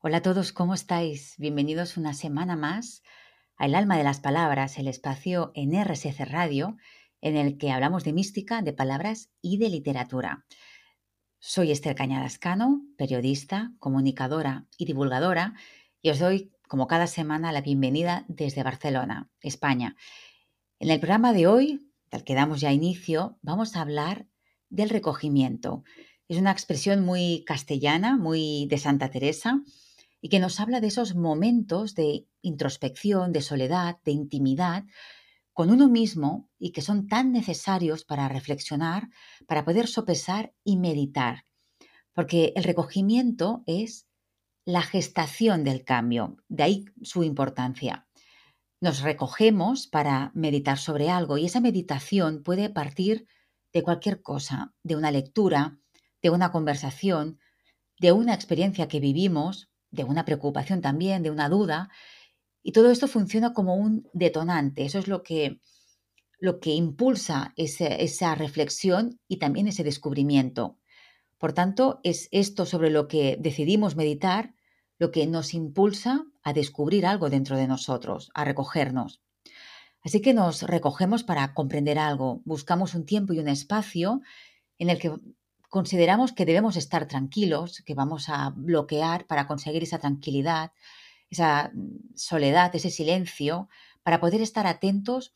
Hola a todos, ¿cómo estáis? Bienvenidos una semana más a El alma de las palabras, el espacio en RSC Radio en el que hablamos de mística, de palabras y de literatura. Soy Esther Cañadascano, periodista, comunicadora y divulgadora, y os doy, como cada semana, la bienvenida desde Barcelona, España. En el programa de hoy, del que damos ya inicio, vamos a hablar del recogimiento. Es una expresión muy castellana, muy de Santa Teresa, y que nos habla de esos momentos de introspección, de soledad, de intimidad con uno mismo y que son tan necesarios para reflexionar, para poder sopesar y meditar. Porque el recogimiento es la gestación del cambio, de ahí su importancia. Nos recogemos para meditar sobre algo y esa meditación puede partir de cualquier cosa, de una lectura, de una conversación, de una experiencia que vivimos de una preocupación también, de una duda, y todo esto funciona como un detonante, eso es lo que, lo que impulsa esa reflexión y también ese descubrimiento. Por tanto, es esto sobre lo que decidimos meditar lo que nos impulsa a descubrir algo dentro de nosotros, a recogernos. Así que nos recogemos para comprender algo, buscamos un tiempo y un espacio en el que consideramos que debemos estar tranquilos, que vamos a bloquear para conseguir esa tranquilidad, esa mm, soledad, ese silencio, para poder estar atentos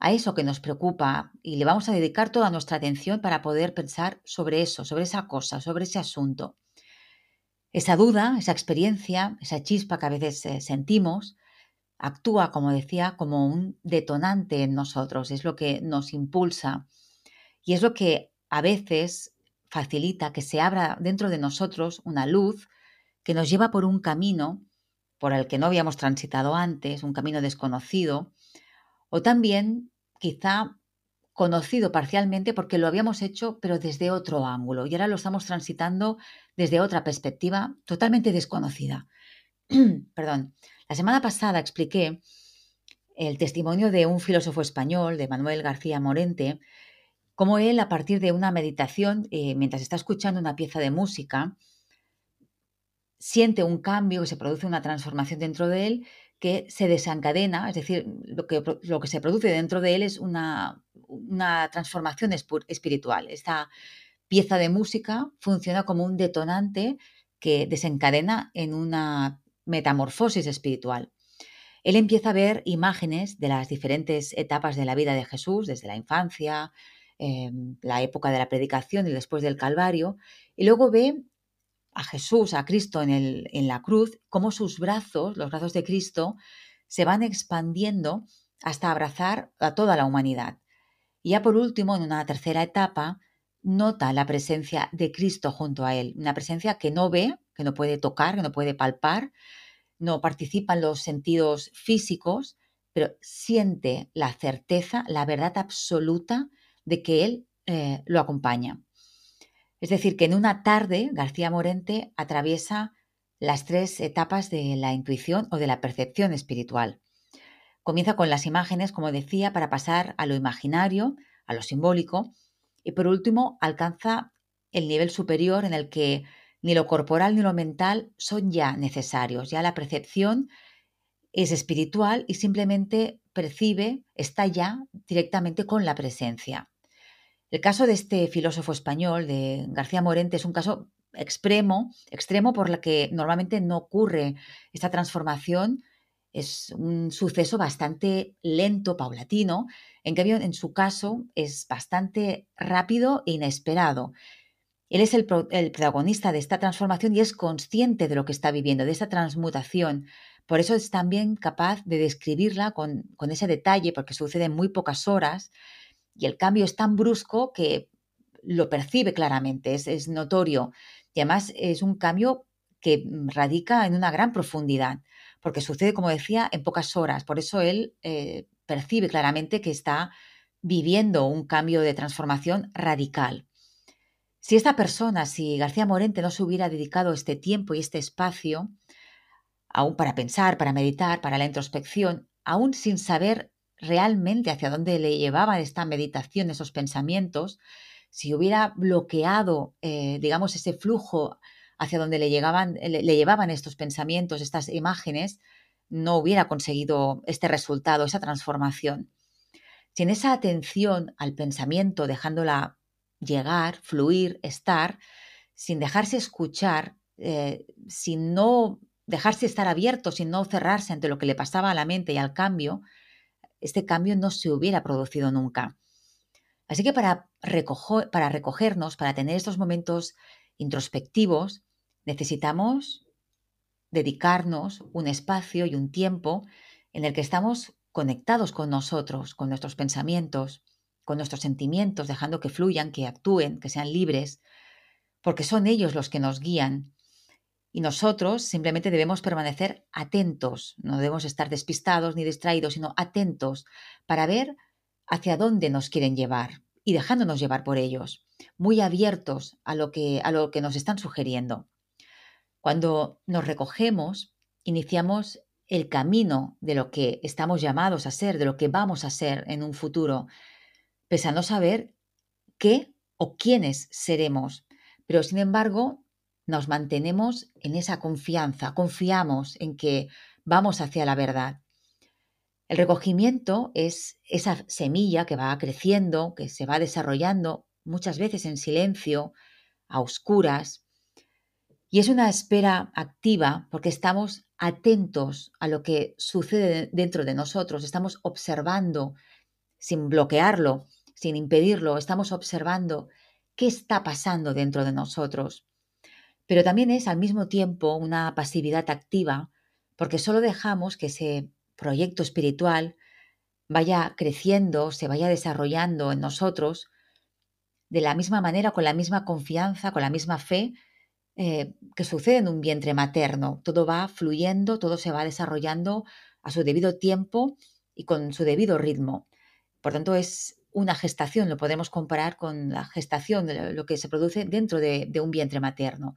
a eso que nos preocupa y le vamos a dedicar toda nuestra atención para poder pensar sobre eso, sobre esa cosa, sobre ese asunto. Esa duda, esa experiencia, esa chispa que a veces eh, sentimos, actúa, como decía, como un detonante en nosotros, es lo que nos impulsa y es lo que a veces facilita que se abra dentro de nosotros una luz que nos lleva por un camino por el que no habíamos transitado antes, un camino desconocido, o también quizá conocido parcialmente porque lo habíamos hecho pero desde otro ángulo y ahora lo estamos transitando desde otra perspectiva totalmente desconocida. Perdón, la semana pasada expliqué el testimonio de un filósofo español, de Manuel García Morente, cómo él, a partir de una meditación, eh, mientras está escuchando una pieza de música, siente un cambio, que se produce una transformación dentro de él que se desencadena, es decir, lo que, se produce dentro de él es una transformación espiritual. Esta pieza de música funciona como un detonante que desencadena en una metamorfosis espiritual. Él empieza a ver imágenes de las diferentes etapas de la vida de Jesús, desde la infancia, la época de la predicación y después del Calvario, y luego ve a Jesús, a Cristo en, el, en la cruz, cómo sus brazos, los brazos de Cristo, se van expandiendo hasta abrazar a toda la humanidad. Y ya por último, en una tercera etapa, nota la presencia de Cristo junto a él, una presencia que no ve, que no puede tocar, que no puede palpar, no participa en los sentidos físicos, pero siente la certeza, la verdad absoluta de que él eh, lo acompaña. Es decir, que en una tarde García Morente atraviesa las tres etapas de la intuición o de la percepción espiritual. Comienza con las imágenes, como decía, para pasar a lo imaginario, a lo simbólico, y por último alcanza el nivel superior en el que ni lo corporal ni lo mental son ya necesarios, ya la percepción es espiritual y simplemente percibe, está ya directamente con la presencia. El caso de este filósofo español, de García Morente, es un caso extremo, extremo por el que normalmente no ocurre esta transformación. Es un suceso bastante lento, paulatino. En cambio, en su caso es bastante rápido e inesperado. Él es el, protagonista de esta transformación y es consciente de lo que está viviendo, de esa transmutación. Por eso es también capaz de describirla con ese detalle, porque sucede en muy pocas horas y el cambio es tan brusco que lo percibe claramente, es, notorio. Y además es un cambio que radica en una gran profundidad, porque sucede, como decía, en pocas horas. Por eso él eh, percibe claramente que está viviendo un cambio de transformación radical. Si esta persona, si García Morente no se hubiera dedicado este tiempo y este espacio, aún para pensar, para meditar, para la introspección, aún sin saber realmente hacia dónde le llevaba esta meditación, esos pensamientos, si hubiera bloqueado, eh, digamos, ese flujo hacia donde le, llegaban, le, llevaban estos pensamientos, estas imágenes, no hubiera conseguido este resultado, esa transformación. Sin esa atención al pensamiento, dejándola llegar, fluir, estar, sin dejarse escuchar, eh, sin no dejarse estar abierto, sin no cerrarse ante lo que le pasaba a la mente y al cambio, este cambio no se hubiera producido nunca. Así que para, para recogernos, para tener estos momentos introspectivos, necesitamos dedicarnos un espacio y un tiempo en el que estamos conectados con nosotros, con nuestros pensamientos, con nuestros sentimientos, dejando que fluyan, que actúen, que sean libres, porque son ellos los que nos guían. Y nosotros simplemente debemos permanecer atentos, no debemos estar despistados ni distraídos, sino atentos para ver hacia dónde nos quieren llevar y dejándonos llevar por ellos, muy abiertos a lo que, a lo que nos están sugiriendo. Cuando nos recogemos, iniciamos el camino de lo que estamos llamados a ser, de lo que vamos a ser en un futuro, no saber qué o quiénes seremos. Pero sin embargo, nos mantenemos en esa confianza, confiamos en que vamos hacia la verdad. El recogimiento es esa semilla que va creciendo, que se va desarrollando muchas veces en silencio, a oscuras, y es una espera activa porque estamos atentos a lo que sucede dentro de nosotros, estamos observando sin bloquearlo, sin impedirlo, estamos observando qué está pasando dentro de nosotros. Pero también es al mismo tiempo una pasividad activa porque solo dejamos que ese proyecto espiritual vaya creciendo, se vaya desarrollando en nosotros de la misma manera, con la misma confianza, con la misma fe eh, que sucede en un vientre materno. Todo va fluyendo, todo se va desarrollando a su debido tiempo y con su debido ritmo. Por tanto, es una gestación, lo podemos comparar con la gestación, de lo que se produce dentro de un vientre materno.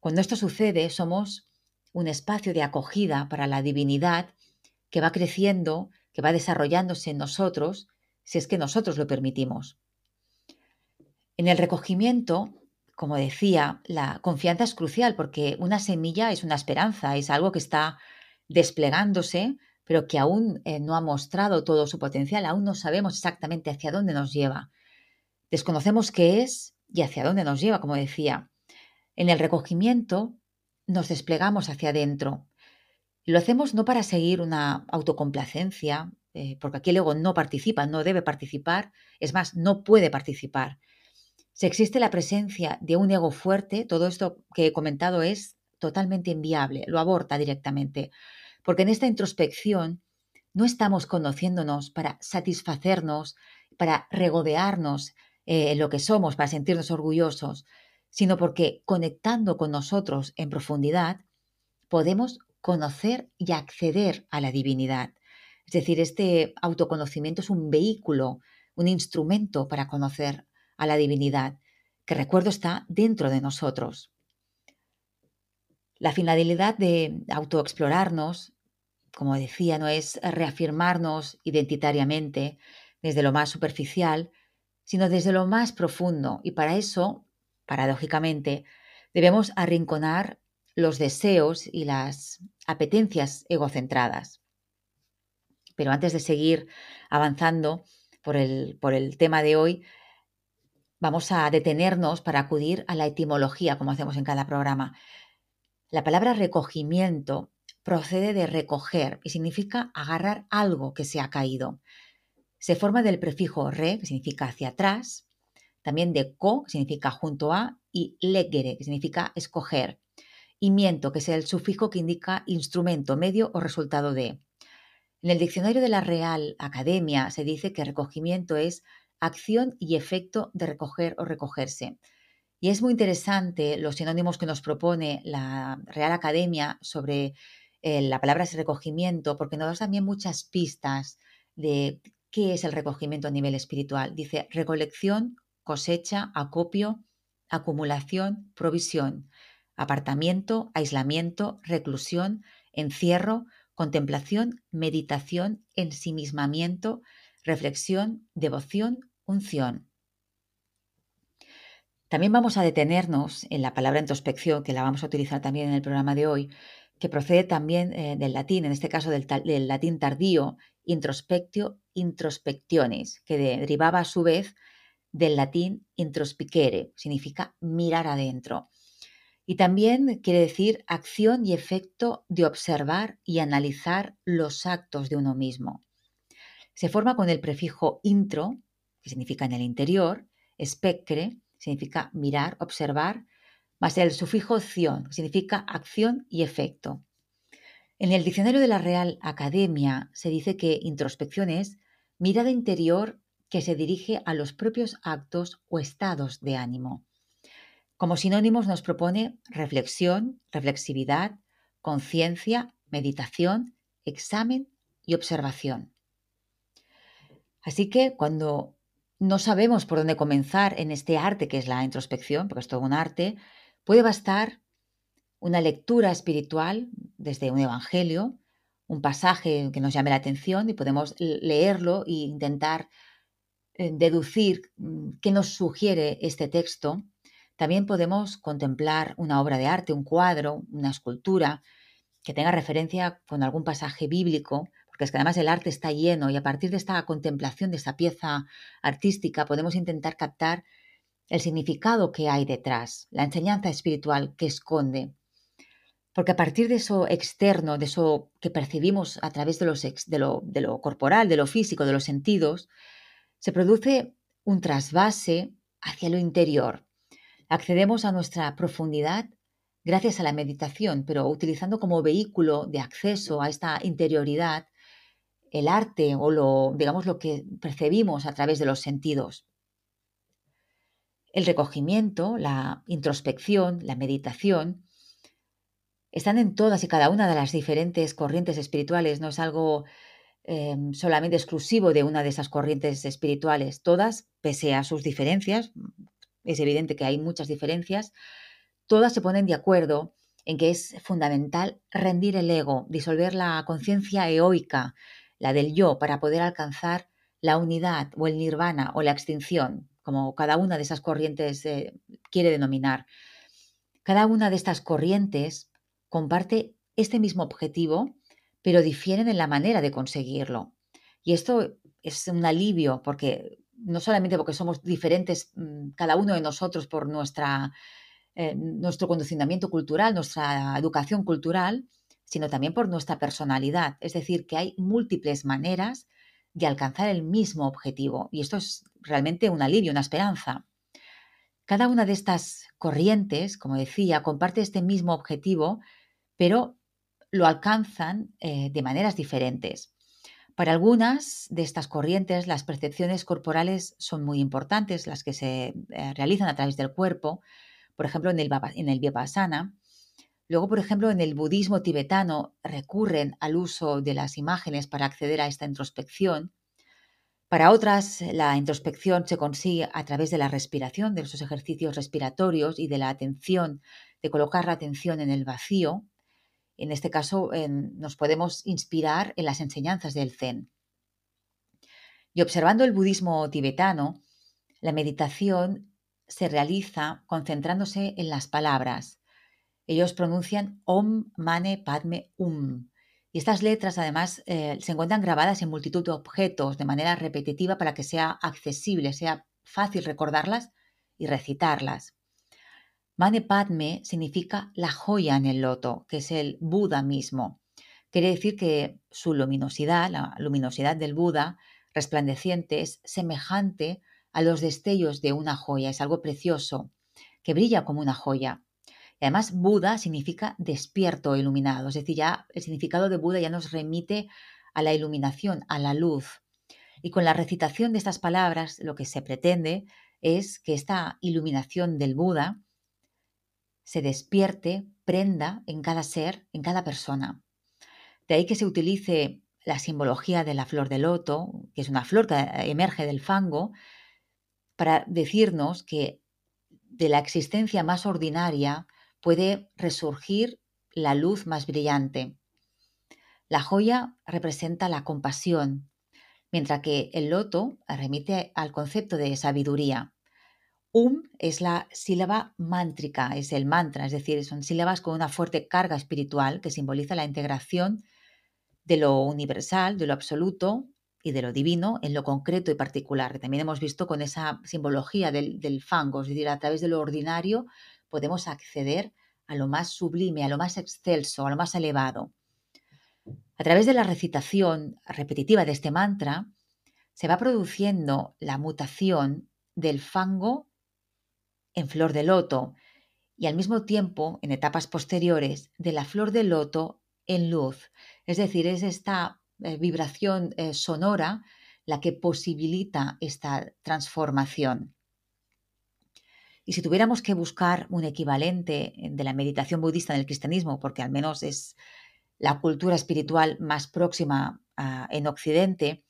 Cuando esto sucede, somos un espacio de acogida para la divinidad que va creciendo, que va desarrollándose en nosotros, si es que nosotros lo permitimos. En el recogimiento, como decía, la confianza es crucial porque una semilla es una esperanza, es algo que está desplegándose, pero que aún eh, no ha mostrado todo su potencial, aún no sabemos exactamente hacia dónde nos lleva. Desconocemos qué es y hacia dónde nos lleva, como decía. En el recogimiento nos desplegamos hacia adentro, lo hacemos no para seguir una autocomplacencia, eh, porque aquí el ego no participa, no debe participar, es más, no puede participar. Si existe la presencia de un ego fuerte, todo esto que he comentado es totalmente inviable, lo aborta directamente, porque en esta introspección no estamos conociéndonos para satisfacernos, para regodearnos eh, en lo que somos, para sentirnos orgullosos, sino porque conectando con nosotros en profundidad, podemos conocer y acceder a la divinidad. Es decir, este autoconocimiento es un vehículo, un instrumento para conocer a la divinidad, que recuerdo está dentro de nosotros. La finalidad de autoexplorarnos, como decía, no es reafirmarnos identitariamente desde lo más superficial, sino desde lo más profundo. Y para eso, paradójicamente, debemos arrinconar los deseos y las apetencias egocentradas. Pero antes de seguir avanzando por el, por el tema de hoy, vamos a detenernos para acudir a la etimología, como hacemos en cada programa. La palabra recogimiento procede de recoger y significa agarrar algo que se ha caído. Se forma del prefijo re, que significa hacia atrás, también de co, que significa junto a, y legere, que significa escoger y miento, que es el sufijo que indica instrumento, medio o resultado de. En el diccionario de la Real Academia se dice que recogimiento es acción y efecto de recoger o recogerse. Y es muy interesante los sinónimos que nos propone la Real Academia sobre eh, la palabra recogimiento, porque nos da también muchas pistas de qué es el recogimiento a nivel espiritual. Dice recolección, cosecha, acopio, acumulación, provisión apartamiento, aislamiento, reclusión, encierro, contemplación, meditación, ensimismamiento, reflexión, devoción, unción. También vamos a detenernos en la palabra introspección, que la vamos a utilizar también en el programa de hoy, que procede también eh, del latín, en este caso del, latín tardío, introspectio, introspectiones, que derivaba a su vez del latín introspicere, significa mirar adentro. Y también quiere decir acción y efecto de observar y analizar los actos de uno mismo. Se forma con el prefijo intro, que significa en el interior, specre, significa mirar, observar, más el sufijo ción, que significa acción y efecto. En el diccionario de la Real Academia se dice que introspección es mirada interior que se dirige a los propios actos o estados de ánimo. Como sinónimos nos propone reflexión, reflexividad, conciencia, meditación, examen y observación. Así que cuando no sabemos por dónde comenzar en este arte que es la introspección, porque es todo un arte, puede bastar una lectura espiritual desde un evangelio, un pasaje que nos llame la atención y podemos leerlo e intentar eh, deducir mm, qué nos sugiere este texto. También podemos contemplar una obra de arte, un cuadro, una escultura que tenga referencia con algún pasaje bíblico porque es que además el arte está lleno y a partir de esta contemplación de esta pieza artística podemos intentar captar el significado que hay detrás, la enseñanza espiritual que esconde. Porque a partir de eso externo, de eso que percibimos a través de, los de, lo, de lo corporal, de lo físico, de los sentidos, se produce un trasvase hacia lo interior. Accedemos a nuestra profundidad gracias a la meditación, pero utilizando como vehículo de acceso a esta interioridad el arte o lo, digamos, lo que percibimos a través de los sentidos. El recogimiento, la introspección, la meditación, están en todas y cada una de las diferentes corrientes espirituales, no es algo em, solamente exclusivo de una de esas corrientes espirituales. Todas, pese a sus diferencias, es evidente que hay muchas diferencias, todas se ponen de acuerdo en que es fundamental rendir el ego, disolver la conciencia eoica, la del yo, para poder alcanzar la unidad o el nirvana o la extinción, como cada una de esas corrientes eh, quiere denominar. Cada una de estas corrientes comparte este mismo objetivo, pero difieren en la manera de conseguirlo. Y esto es un alivio porque no solamente porque somos diferentes mm, cada uno de nosotros por nuestra, eh, nuestro condicionamiento cultural, nuestra educación cultural, sino también por nuestra personalidad. Es decir, que hay múltiples maneras de alcanzar el mismo objetivo. Y esto es realmente un alivio, una esperanza. Cada una de estas corrientes, como decía, comparte este mismo objetivo, pero lo alcanzan eh, de maneras diferentes. Para algunas de estas corrientes, las percepciones corporales son muy importantes, las que se eh, realizan a través del cuerpo. Por ejemplo, en el, en el Luego, por ejemplo, en el budismo tibetano recurren al uso de las imágenes para acceder a esta introspección. Para otras, la introspección se consigue a través de la respiración, de esos ejercicios respiratorios y de la atención, de colocar la atención en el vacío. En este caso, nos podemos inspirar en las enseñanzas del Zen. Y observando el budismo tibetano, la meditación se realiza concentrándose en las palabras, ellos pronuncian Om Mane Padme Um. Y estas letras además eh, se encuentran grabadas en multitud de objetos de manera repetitiva para que sea accesible, sea fácil recordarlas y recitarlas. Mane Padme significa la joya en el loto, que es el Buda mismo. Quiere decir que su luminosidad, la luminosidad del Buda resplandeciente, es semejante a los destellos de una joya, es algo precioso, que brilla como una joya además, Buda significa despierto iluminado, es decir, ya el significado de Buda ya nos remite a la iluminación, a la luz. Y con la recitación de estas palabras, lo que se pretende es que esta iluminación del Buda se despierte, prenda en cada ser, en cada persona. De ahí que se utilice la simbología de la flor de loto, que es una flor que emerge del fango, para decirnos que de la existencia más ordinaria puede resurgir la luz más brillante. La joya representa la compasión, mientras que el loto remite al concepto de sabiduría. Um es la sílaba mántrica, es el mantra, es decir, son sílabas con una fuerte carga espiritual que simboliza la integración de lo universal, de lo absoluto y de lo divino en lo concreto y particular. También hemos visto con esa simbología del, del fango, es decir, a través de lo ordinario podemos acceder a lo más sublime, a lo más excelso, a lo más elevado. A través de la recitación repetitiva de este mantra, se va produciendo la mutación del fango en flor de loto y al mismo tiempo, en etapas posteriores, de la flor de loto en luz. Es decir, es esta eh, vibración eh, sonora la que posibilita esta transformación. Y si tuviéramos que buscar un equivalente de la meditación budista en el cristianismo, porque al menos es la cultura espiritual más próxima en Occidente,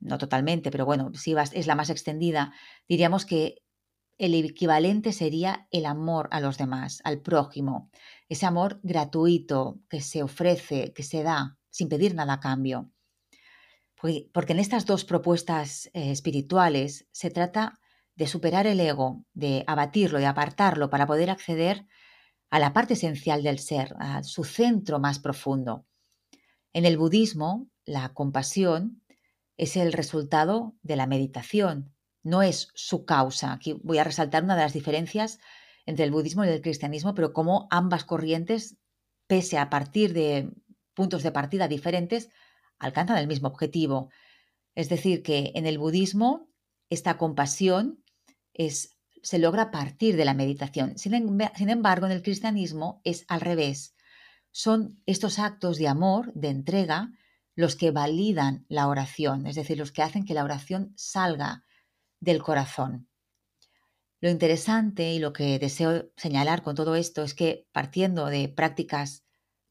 no totalmente, pero bueno, sí es la más extendida, diríamos que el equivalente sería el amor a los demás, al prójimo, ese amor gratuito que se ofrece, que se da sin pedir nada a cambio. Porque en estas dos propuestas eh, espirituales se trata de superar el ego, de abatirlo, de apartarlo para poder acceder a la parte esencial del ser, a su centro más profundo. En el budismo, la compasión es el resultado de la meditación, no es su causa. Aquí voy a resaltar una de las diferencias entre el budismo y el cristianismo, pero cómo ambas corrientes, pese a partir de puntos de partida diferentes, alcanzan el mismo objetivo. Es decir, que en el budismo esta compasión se logra partir de la meditación. Sin, sin embargo, en el cristianismo es al revés. Son estos actos de amor, de entrega, los que validan la oración, es decir, los que hacen que la oración salga del corazón. Lo interesante y lo que deseo señalar con todo esto es que partiendo de prácticas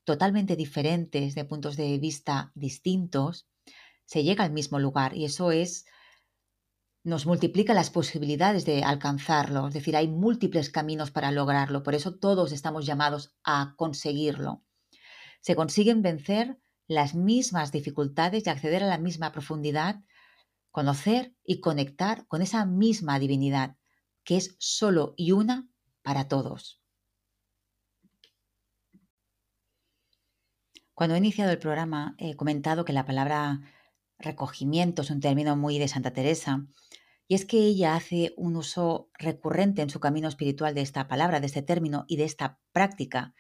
totalmente diferentes, de puntos de vista distintos, se llega al mismo lugar y eso es nos multiplica las posibilidades de alcanzarlo, es decir, hay múltiples caminos para lograrlo, por eso todos estamos llamados a conseguirlo. Se consiguen vencer las mismas dificultades y acceder a la misma profundidad conocer y conectar con esa misma divinidad, que es solo y una para todos. Cuando he iniciado el programa he comentado que la palabra recogimiento es un término muy de Santa Teresa, y es que ella hace un uso recurrente en su camino espiritual de esta palabra, de este término y de esta práctica.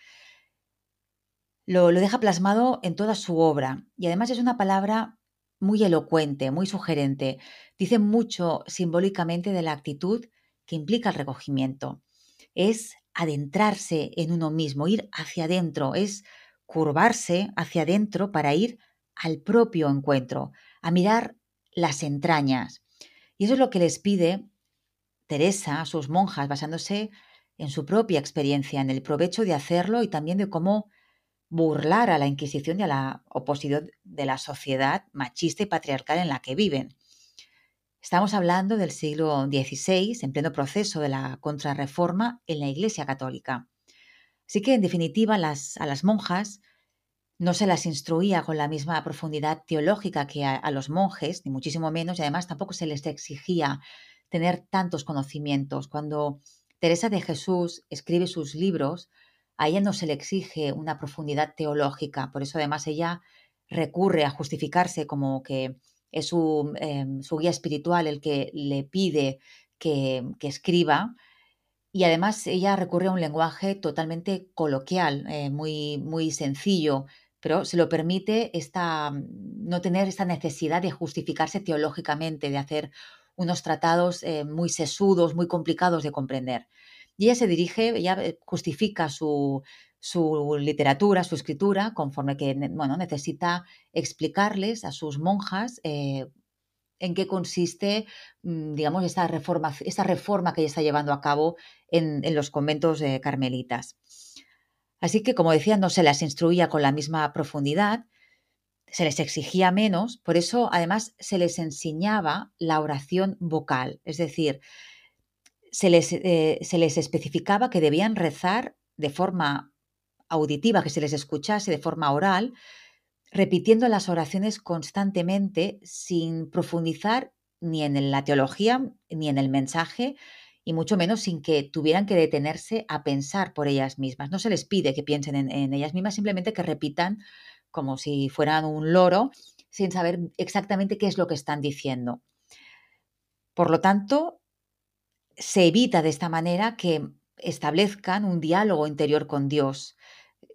Lo, lo deja plasmado en toda su obra, y además es una palabra muy elocuente, muy sugerente. Dice mucho simbólicamente de la actitud que implica el recogimiento. Es adentrarse en uno mismo, ir hacia adentro, es curvarse hacia adentro para ir al propio encuentro, a mirar las entrañas. Y eso es lo que les pide Teresa a sus monjas, basándose en su propia experiencia, en el provecho de hacerlo y también de cómo burlar a la Inquisición y a la oposición de la sociedad machista y patriarcal en la que viven. Estamos hablando del siglo XVI, en pleno proceso de la contrarreforma en la Iglesia Católica. Así que, en definitiva, las, a las monjas no se las instruía con la misma profundidad teológica que a, los monjes, ni muchísimo menos, y además tampoco se les exigía tener tantos conocimientos. Cuando Teresa de Jesús escribe sus libros, a ella no se le exige una profundidad teológica, por eso además ella recurre a justificarse como que es su, em, guía espiritual el que le pide que, escriba. Y además ella recurre a un lenguaje totalmente coloquial, eh, muy, muy sencillo, pero se lo permite esta, no tener esta necesidad de justificarse teológicamente, de hacer unos tratados eh, muy sesudos, muy complicados de comprender. Y ella se dirige, ella eh, justifica su, literatura, su escritura, conforme que bueno, necesita explicarles a sus monjas eh, en qué consiste, mm, digamos, esta reforma, esta reforma que ella está llevando a cabo en, los conventos carmelitas. Así que, como decía, no se las instruía con la misma profundidad, se les exigía menos, por eso además se les enseñaba la oración vocal, es decir, se les, eh, se les especificaba que debían rezar de forma auditiva, que se les escuchase de forma oral, repitiendo las oraciones constantemente sin profundizar ni en la teología ni en el mensaje y mucho menos sin que tuvieran que detenerse a pensar por ellas mismas. No se les pide que piensen en, ellas mismas, simplemente que repitan como si fueran un loro sin saber exactamente qué es lo que están diciendo. Por lo tanto, se evita de esta manera que establezcan un diálogo interior con Dios.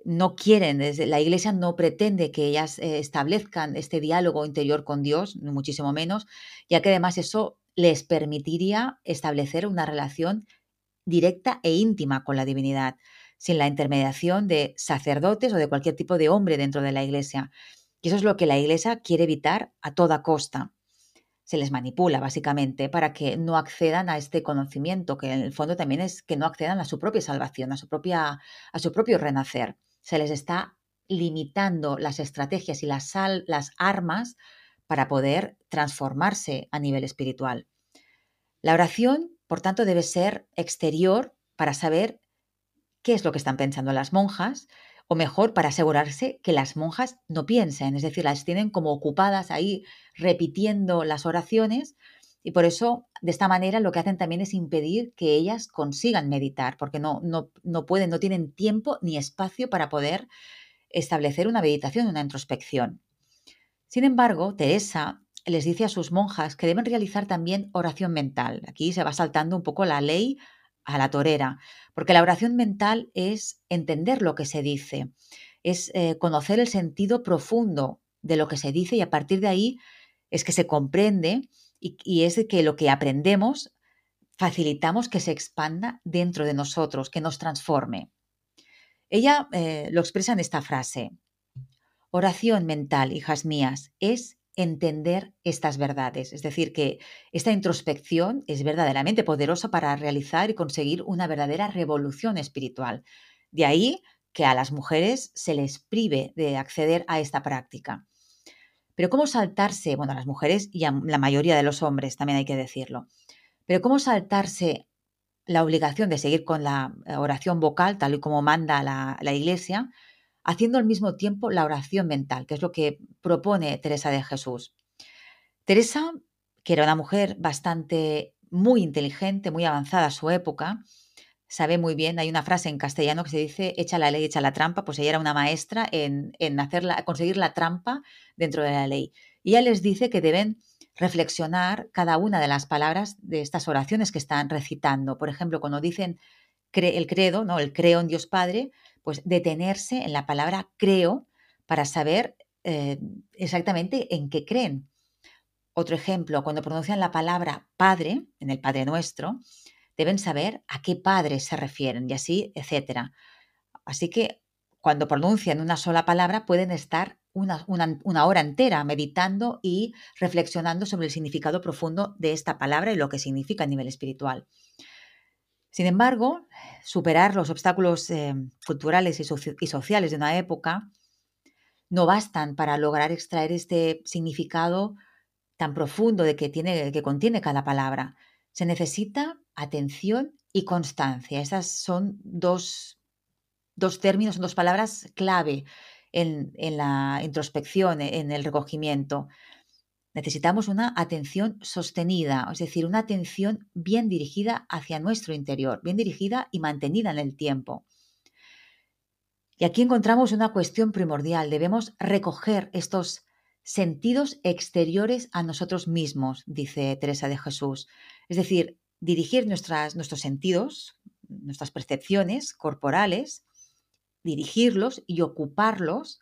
No quieren, la Iglesia no pretende que ellas eh, establezcan este diálogo interior con Dios, muchísimo menos, ya que además eso les permitiría establecer una relación directa e íntima con la divinidad, sin la intermediación de sacerdotes o de cualquier tipo de hombre dentro de la Iglesia. Y eso es lo que la Iglesia quiere evitar a toda costa se les manipula básicamente para que no accedan a este conocimiento, que en el fondo también es que no accedan a su propia salvación, a su, propia, a su propio renacer. Se les está limitando las estrategias y las, las armas para poder transformarse a nivel espiritual. La oración, por tanto, debe ser exterior para saber qué es lo que están pensando las monjas o mejor, para asegurarse que las monjas no piensen, es decir, las tienen como ocupadas ahí repitiendo las oraciones y por eso, de esta manera, lo que hacen también es impedir que ellas consigan meditar, porque no, no, no pueden, no tienen tiempo ni espacio para poder establecer una meditación, una introspección. Sin embargo, Teresa les dice a sus monjas que deben realizar también oración mental. Aquí se va saltando un poco la ley a la torera, porque la oración mental es entender lo que se dice, es eh, conocer el sentido profundo de lo que se dice y a partir de ahí es que se comprende y, es que lo que aprendemos facilitamos que se expanda dentro de nosotros, que nos transforme. Ella eh, lo expresa en esta frase, oración mental, hijas mías, es entender estas verdades. Es decir, que esta introspección es verdaderamente poderosa para realizar y conseguir una verdadera revolución espiritual. De ahí que a las mujeres se les prive de acceder a esta práctica. Pero ¿cómo saltarse? Bueno, a las mujeres y a la mayoría de los hombres, también hay que decirlo. Pero ¿cómo saltarse la obligación de seguir con la oración vocal, tal y como manda la, la Iglesia, haciendo al mismo tiempo la oración mental, que es lo que propone Teresa de Jesús. Teresa, que era una mujer bastante muy inteligente, muy avanzada a su época, sabe muy bien, hay una frase en castellano que se dice, echa la ley, echa la trampa, pues ella era una maestra en, en conseguir la trampa dentro de la ley. Y ella les dice que deben reflexionar cada una de las palabras de estas oraciones que están recitando. Por ejemplo, cuando dicen el credo, ¿no? el creo en Dios Padre, pues detenerse en la palabra creo para saber eh, exactamente en qué creen. Otro ejemplo, cuando pronuncian la palabra Padre, en el Padre Nuestro, deben saber a qué Padre se refieren y así, etcétera. Así que cuando pronuncian una sola palabra pueden estar una, una, hora entera meditando y reflexionando sobre el significado profundo de esta palabra y lo que significa a nivel espiritual. Sin embargo, superar los obstáculos eh, culturales y, sociales de una época no bastan para lograr extraer este significado tan profundo de que, tiene, que contiene cada palabra. Se necesita atención y constancia. Esas son dos, términos, son dos palabras clave en, en la introspección, en el recogimiento. Necesitamos una atención sostenida, es decir, una atención bien dirigida hacia nuestro interior, bien dirigida y mantenida en el tiempo. Y aquí encontramos una cuestión primordial. Debemos recoger estos sentidos exteriores a nosotros mismos, dice Teresa de Jesús. Es decir, dirigir nuestras, nuestros sentidos, nuestras percepciones corporales, dirigirlos y ocuparlos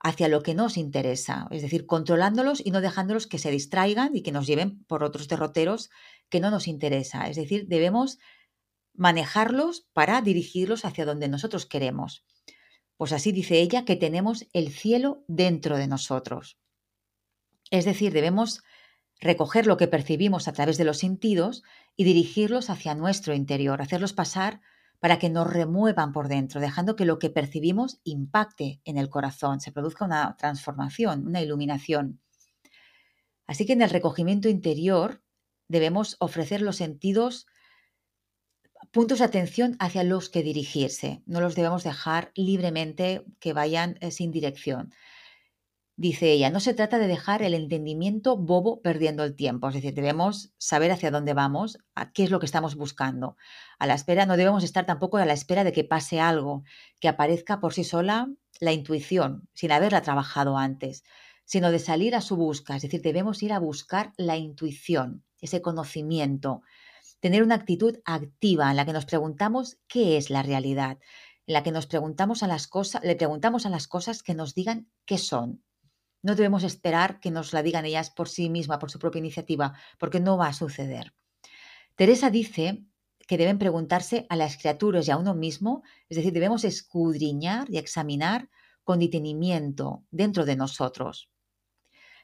hacia lo que nos interesa, es decir, controlándolos y no dejándolos que se distraigan y que nos lleven por otros derroteros que no nos interesa. Es decir, debemos manejarlos para dirigirlos hacia donde nosotros queremos. Pues así dice ella que tenemos el cielo dentro de nosotros. Es decir, debemos recoger lo que percibimos a través de los sentidos y dirigirlos hacia nuestro interior, hacerlos pasar para que nos remuevan por dentro, dejando que lo que percibimos impacte en el corazón, se produzca una transformación, una iluminación. Así que en el recogimiento interior debemos ofrecer los sentidos, puntos de atención hacia los que dirigirse. No los debemos dejar libremente que vayan eh, sin dirección. Dice ella, no se trata de dejar el entendimiento bobo perdiendo el tiempo, es decir, debemos saber hacia dónde vamos, a qué es lo que estamos buscando. A la espera, no debemos estar tampoco a la espera de que pase algo, que aparezca por sí sola la intuición, sin haberla trabajado antes, sino de salir a su busca, es decir, debemos ir a buscar la intuición, ese conocimiento, tener una actitud activa en la que nos preguntamos qué es la realidad, en la que nos preguntamos a las cosas, le preguntamos a las cosas que nos digan qué son no debemos esperar que nos la digan ellas por sí misma, por su propia iniciativa, porque no va a suceder. Teresa dice que deben preguntarse a las criaturas y a uno mismo, es decir, debemos escudriñar y examinar con detenimiento dentro de nosotros.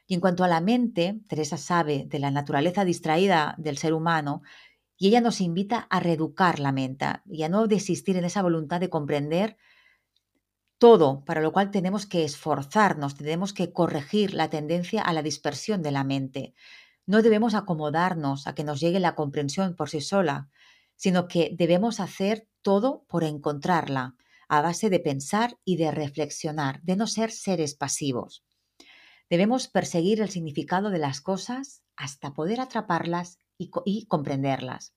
Y en cuanto a la mente, Teresa sabe de la naturaleza distraída del ser humano y ella nos invita a reeducar la mente y a no desistir en esa voluntad de comprender todo, para lo cual tenemos que esforzarnos, tenemos que corregir la tendencia a la dispersión de la mente. No debemos acomodarnos a que nos llegue la comprensión por sí sola, sino que debemos hacer todo por encontrarla, a base de pensar y de reflexionar, de no ser seres pasivos. Debemos perseguir el significado de las cosas hasta poder atraparlas y, y comprenderlas.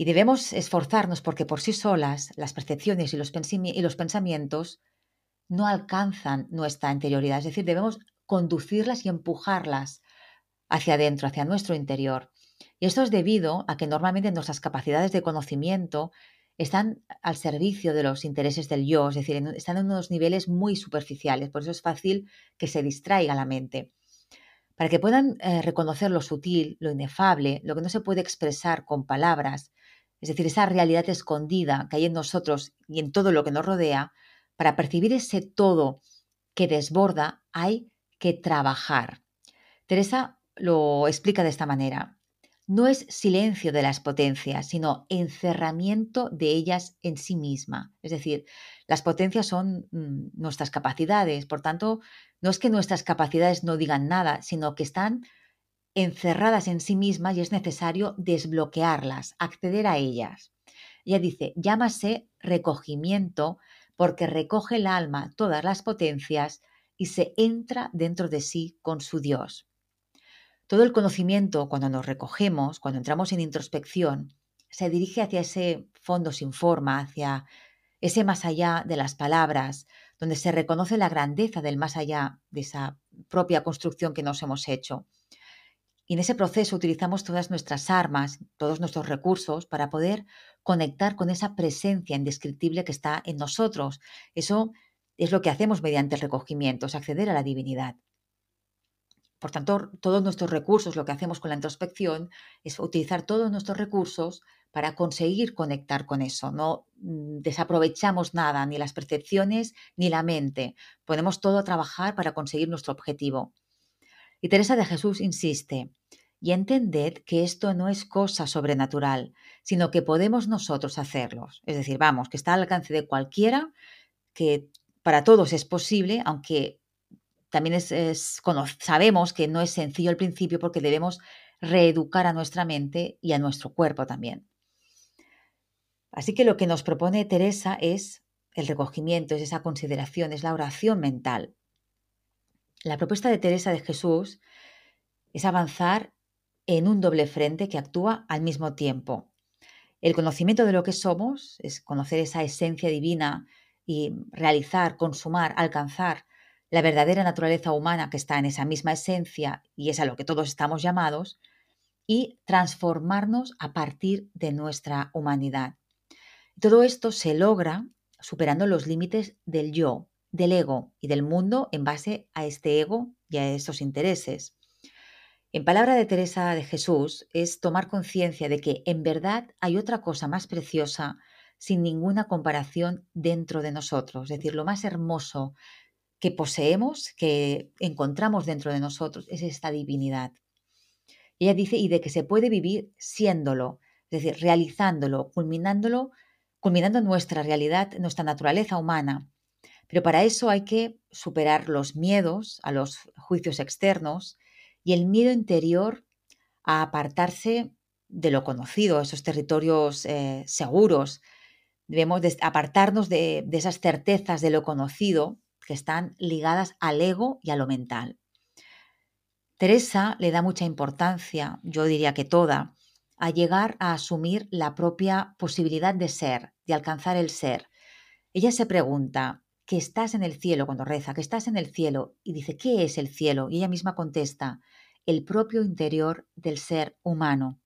Y debemos esforzarnos porque por sí solas las percepciones y los, pensamientos no alcanzan nuestra interioridad. Es decir, debemos conducirlas y empujarlas hacia adentro, hacia nuestro interior. Y esto es debido a que normalmente nuestras capacidades de conocimiento están al servicio de los intereses del yo, es decir, están en unos niveles muy superficiales, por eso es fácil que se distraiga la mente. Para que puedan eh, reconocer lo sutil, lo inefable, lo que no se puede expresar con palabras, es decir, esa realidad escondida que hay en nosotros y en todo lo que nos rodea, para percibir ese todo que desborda hay que trabajar. Teresa lo explica de esta manera. No es silencio de las potencias, sino encerramiento de ellas en sí misma. Es decir, las potencias son mm, nuestras capacidades, por tanto, no es que nuestras capacidades no digan nada, sino que están encerradas en sí mismas y es necesario desbloquearlas, acceder a ellas. Ella dice, llámase recogimiento porque recoge el alma todas las potencias y se entra dentro de sí con su Dios. Todo el conocimiento, cuando nos recogemos, cuando entramos en introspección, se dirige hacia ese fondo sin forma, hacia ese más allá de las palabras, donde se reconoce la grandeza del más allá de esa propia construcción que nos hemos hecho. Y en ese proceso utilizamos todas nuestras armas, todos nuestros recursos para poder conectar con esa presencia indescriptible que está en nosotros. Eso es lo que hacemos mediante el recogimiento, es acceder a la divinidad. Por tanto, todos nuestros recursos, lo que hacemos con la introspección, es utilizar todos nuestros recursos para conseguir conectar con eso. No mm, desaprovechamos nada, ni las percepciones, ni la mente. Ponemos todo a trabajar para conseguir nuestro objetivo. Y Teresa de Jesús insiste, y entended que esto no es cosa sobrenatural, sino que podemos nosotros hacerlos. Es decir, vamos, que está al alcance de cualquiera, que para todos es posible, aunque también es, sabemos que no es sencillo al principio porque debemos reeducar a nuestra mente y a nuestro cuerpo también. Así que lo que nos propone Teresa es el recogimiento, es esa consideración, es la oración mental. La propuesta de Teresa de Jesús es avanzar en un doble frente que actúa al mismo tiempo. El conocimiento de lo que somos es conocer esa esencia divina y realizar, consumar, alcanzar la verdadera naturaleza humana que está en esa misma esencia y es a lo que todos estamos llamados, y transformarnos a partir de nuestra humanidad. Todo esto se logra superando los límites del yo, del ego y del mundo en base a este ego y a esos intereses. En palabra de Teresa de Jesús es tomar conciencia de que en verdad hay otra cosa más preciosa sin ninguna comparación dentro de nosotros, es decir, lo más hermoso que poseemos, que encontramos dentro de nosotros, es esta divinidad. Ella dice, y de que se puede vivir siéndolo, es decir, realizándolo, culminándolo, culminando nuestra realidad, nuestra naturaleza humana, pero para eso hay que superar los miedos a los juicios externos y el miedo interior a apartarse de lo conocido, esos territorios eh, seguros. Debemos apartarnos de, esas certezas de lo conocido que están ligadas al ego y a lo mental. Teresa le da mucha importancia, yo diría que toda, a llegar a asumir la propia posibilidad de ser, de alcanzar el ser. Ella se pregunta, que estás en el cielo cuando reza, que estás en el cielo, y dice, ¿qué es el cielo? Y ella misma contesta, el propio interior del ser humano.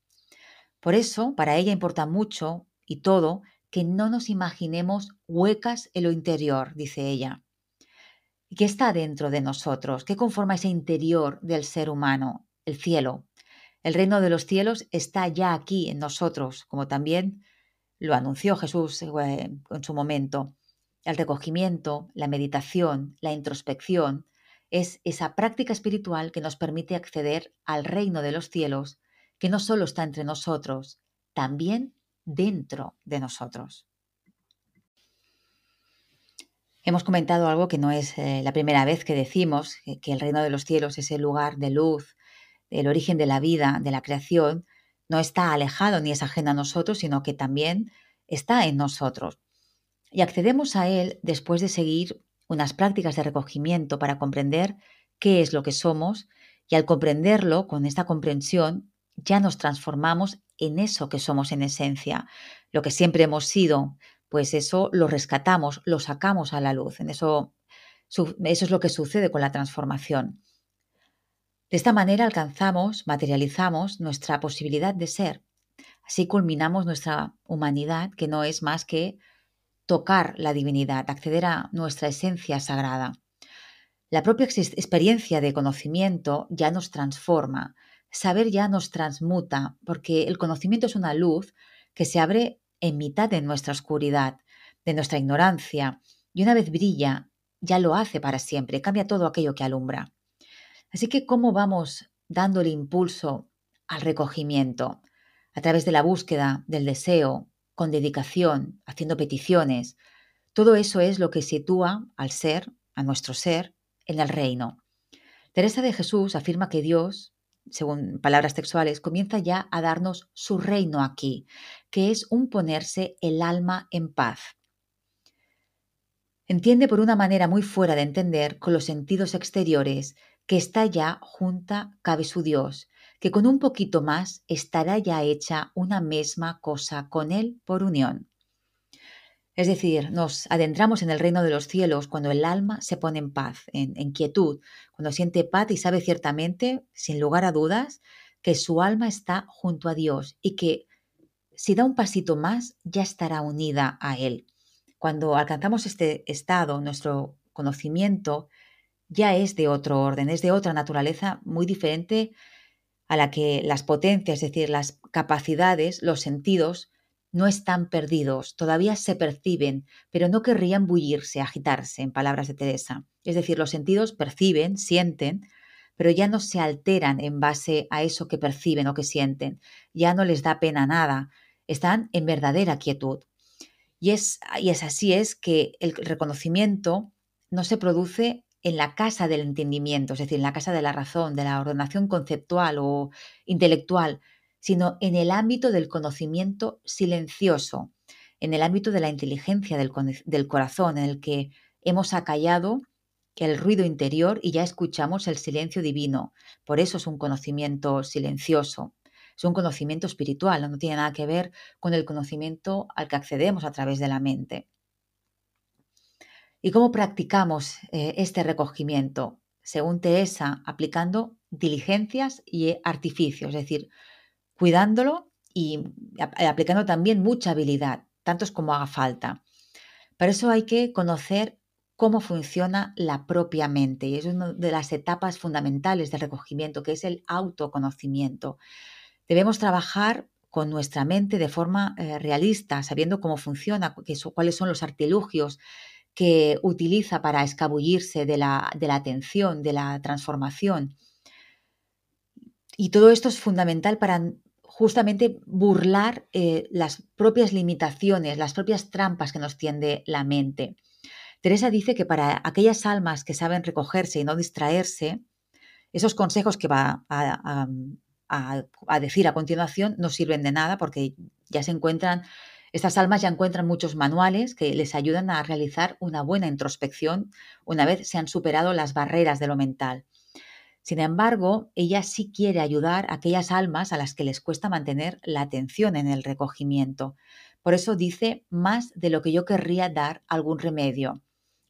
Por eso, para ella importa mucho y todo que no nos imaginemos huecas en lo interior, dice ella. ¿Y qué está dentro de nosotros? ¿Qué conforma ese interior del ser humano? El cielo. El reino de los cielos está ya aquí en nosotros, como también lo anunció Jesús eh, en su momento. El recogimiento, la meditación, la introspección, es esa práctica espiritual que nos permite acceder al reino de los cielos, que no solo está entre nosotros, también dentro de nosotros. Hemos comentado algo que no es eh, la primera vez que decimos, que, el reino de los cielos es el lugar de luz, el origen de la vida, de la creación, no está alejado ni es ajeno a nosotros, sino que también está en nosotros. Y accedemos a él después de seguir unas prácticas de recogimiento para comprender qué es lo que somos y al comprenderlo, con esta comprensión, ya nos transformamos en eso que somos en esencia, lo que siempre hemos sido, pues eso lo rescatamos, lo sacamos a la luz. En eso, eso es lo que sucede con la transformación. De esta manera alcanzamos, materializamos nuestra posibilidad de ser. Así culminamos nuestra humanidad, que no es más que tocar la divinidad, acceder a nuestra esencia sagrada. La propia experiencia de conocimiento ya nos transforma, saber ya nos transmuta, porque el conocimiento es una luz que se abre en mitad de nuestra oscuridad, de nuestra ignorancia, y una vez brilla, ya lo hace para siempre, cambia todo aquello que alumbra. Así que, ¿cómo vamos dando el impulso al recogimiento? A través de la búsqueda, del deseo, con dedicación, haciendo peticiones. Todo eso es lo que sitúa al ser, a nuestro ser, en el reino. Teresa de Jesús afirma que Dios, según palabras textuales, comienza ya a darnos su reino aquí, que es un ponerse el alma en paz. Entiende por una manera muy fuera de entender con los sentidos exteriores que está ya junta cabe su Dios, que con un poquito más estará ya hecha una misma cosa con Él por unión. Es decir, nos adentramos en el reino de los cielos cuando el alma se pone en paz, en, quietud, cuando siente paz y sabe ciertamente, sin lugar a dudas, que su alma está junto a Dios y que si da un pasito más ya estará unida a Él. Cuando alcanzamos este estado, nuestro conocimiento ya es de otro orden, es de otra naturaleza muy diferente a la que las potencias, es decir, las capacidades, los sentidos, no están perdidos, todavía se perciben, pero no querrían bullirse, agitarse, en palabras de Teresa. Es decir, los sentidos perciben, sienten, pero ya no se alteran en base a eso que perciben o que sienten, ya no les da pena nada, están en verdadera quietud. Y es, y así es que el reconocimiento no se produce en la casa del entendimiento, es decir, en la casa de la razón, de la ordenación conceptual o intelectual, sino en el ámbito del conocimiento silencioso, en el ámbito de la inteligencia del, corazón, en el que hemos acallado el ruido interior y ya escuchamos el silencio divino. Por eso es un conocimiento silencioso, es un conocimiento espiritual, no tiene nada que ver con el conocimiento al que accedemos a través de la mente. ¿Y cómo practicamos eh, este recogimiento? Según Teresa, aplicando diligencias y artificios, es decir, cuidándolo y aplicando también mucha habilidad, tantos como haga falta. Para eso hay que conocer cómo funciona la propia mente y es una de las etapas fundamentales del recogimiento, que es el autoconocimiento. Debemos trabajar con nuestra mente de forma eh, realista, sabiendo cómo funciona, cuáles son los artilugios que utiliza para escabullirse de la, atención, de la transformación. Y todo esto es fundamental para justamente burlar eh, las propias limitaciones, las propias trampas que nos tiende la mente. Teresa dice que para aquellas almas que saben recogerse y no distraerse, esos consejos que va a decir a continuación no sirven de nada porque ya se encuentran Estas almas ya encuentran muchos manuales que les ayudan a realizar una buena introspección una vez se han superado las barreras de lo mental. Sin embargo, ella sí quiere ayudar a aquellas almas a las que les cuesta mantener la atención en el recogimiento. Por eso dice más de lo que yo querría dar algún remedio.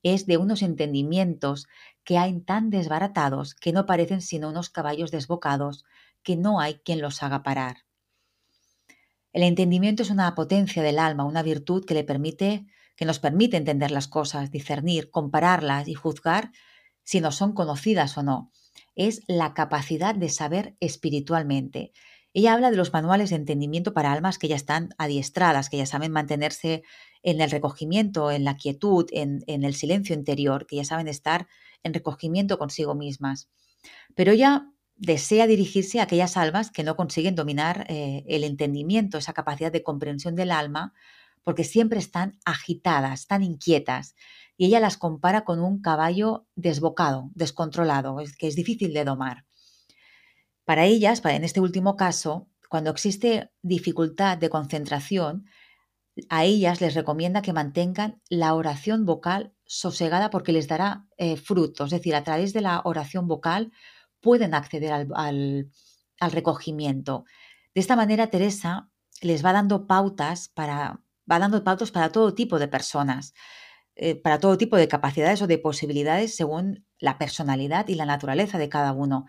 Es de unos entendimientos que hay tan desbaratados que no parecen sino unos caballos desbocados que no hay quien los haga parar. El entendimiento es una potencia del alma, una virtud que le permite, que nos permite entender las cosas, discernir, compararlas y juzgar si nos son conocidas o no. Es la capacidad de saber espiritualmente. Ella habla de los manuales de entendimiento para almas que ya están adiestradas, que ya saben mantenerse en el recogimiento, en la quietud, en, en el silencio interior, que ya saben estar en recogimiento consigo mismas. Pero ella desea dirigirse a aquellas almas que no consiguen dominar eh, el entendimiento, esa capacidad de comprensión del alma, porque siempre están agitadas, están inquietas. Y ella las compara con un caballo desbocado, descontrolado, que es difícil de domar. Para ellas, en este último caso, cuando existe dificultad de concentración, a ellas les recomienda que mantengan la oración vocal sosegada porque les dará eh, frutos, es decir, a través de la oración vocal pueden acceder al, recogimiento. De esta manera, Teresa les va dando pautas para, va dando pautas para todo tipo de personas, eh, para todo tipo de capacidades o de posibilidades según la personalidad y la naturaleza de cada uno,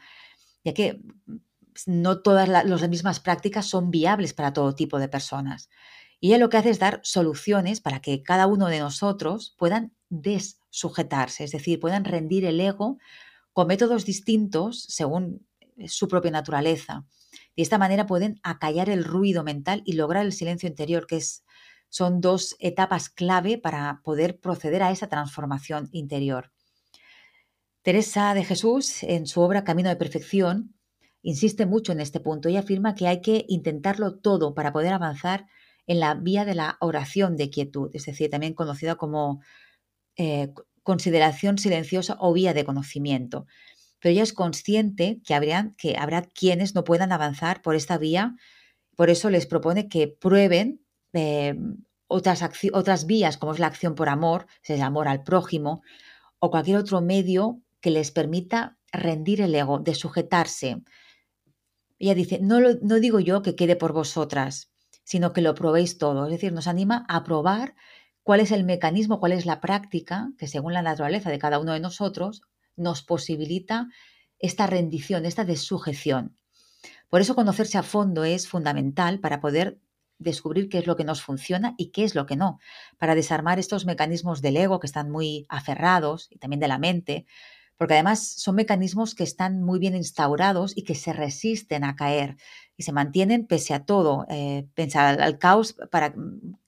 ya que no todas las mismas prácticas son viables para todo tipo de personas. Y ella lo que hace es dar soluciones para que cada uno de nosotros puedan desujetarse, es decir, puedan rendir el ego con métodos distintos según eh, su propia naturaleza. De esta manera pueden acallar el ruido mental y lograr el silencio interior, que es, son dos etapas clave para poder proceder a esa transformación interior. Teresa de Jesús, en su obra Camino de Perfección, insiste mucho en este punto y afirma que hay que intentarlo todo para poder avanzar en la vía de la oración de quietud, es decir, también conocida como eh, consideración silenciosa o vía de conocimiento. Pero ella es consciente que, que habrá quienes no puedan avanzar por esta vía, por eso les propone que prueben eh, otras, otras vías, como es la acción por amor, es el amor al prójimo, o cualquier otro medio que les permita rendir el ego, de sujetarse. Ella dice, no, no digo yo que quede por vosotras, sino que lo probéis todo. Es decir, nos anima a probar cuál es el mecanismo, cuál es la práctica que según la naturaleza de cada uno de nosotros nos posibilita esta rendición, esta desujeción. Por eso conocerse a fondo es fundamental para poder descubrir qué es lo que nos funciona y qué es lo que no, para desarmar estos mecanismos del ego que están muy aferrados y también de la mente, porque además son mecanismos que están muy bien instaurados y que se resisten a caer y se mantienen pese a todo, eh, pensar al caos para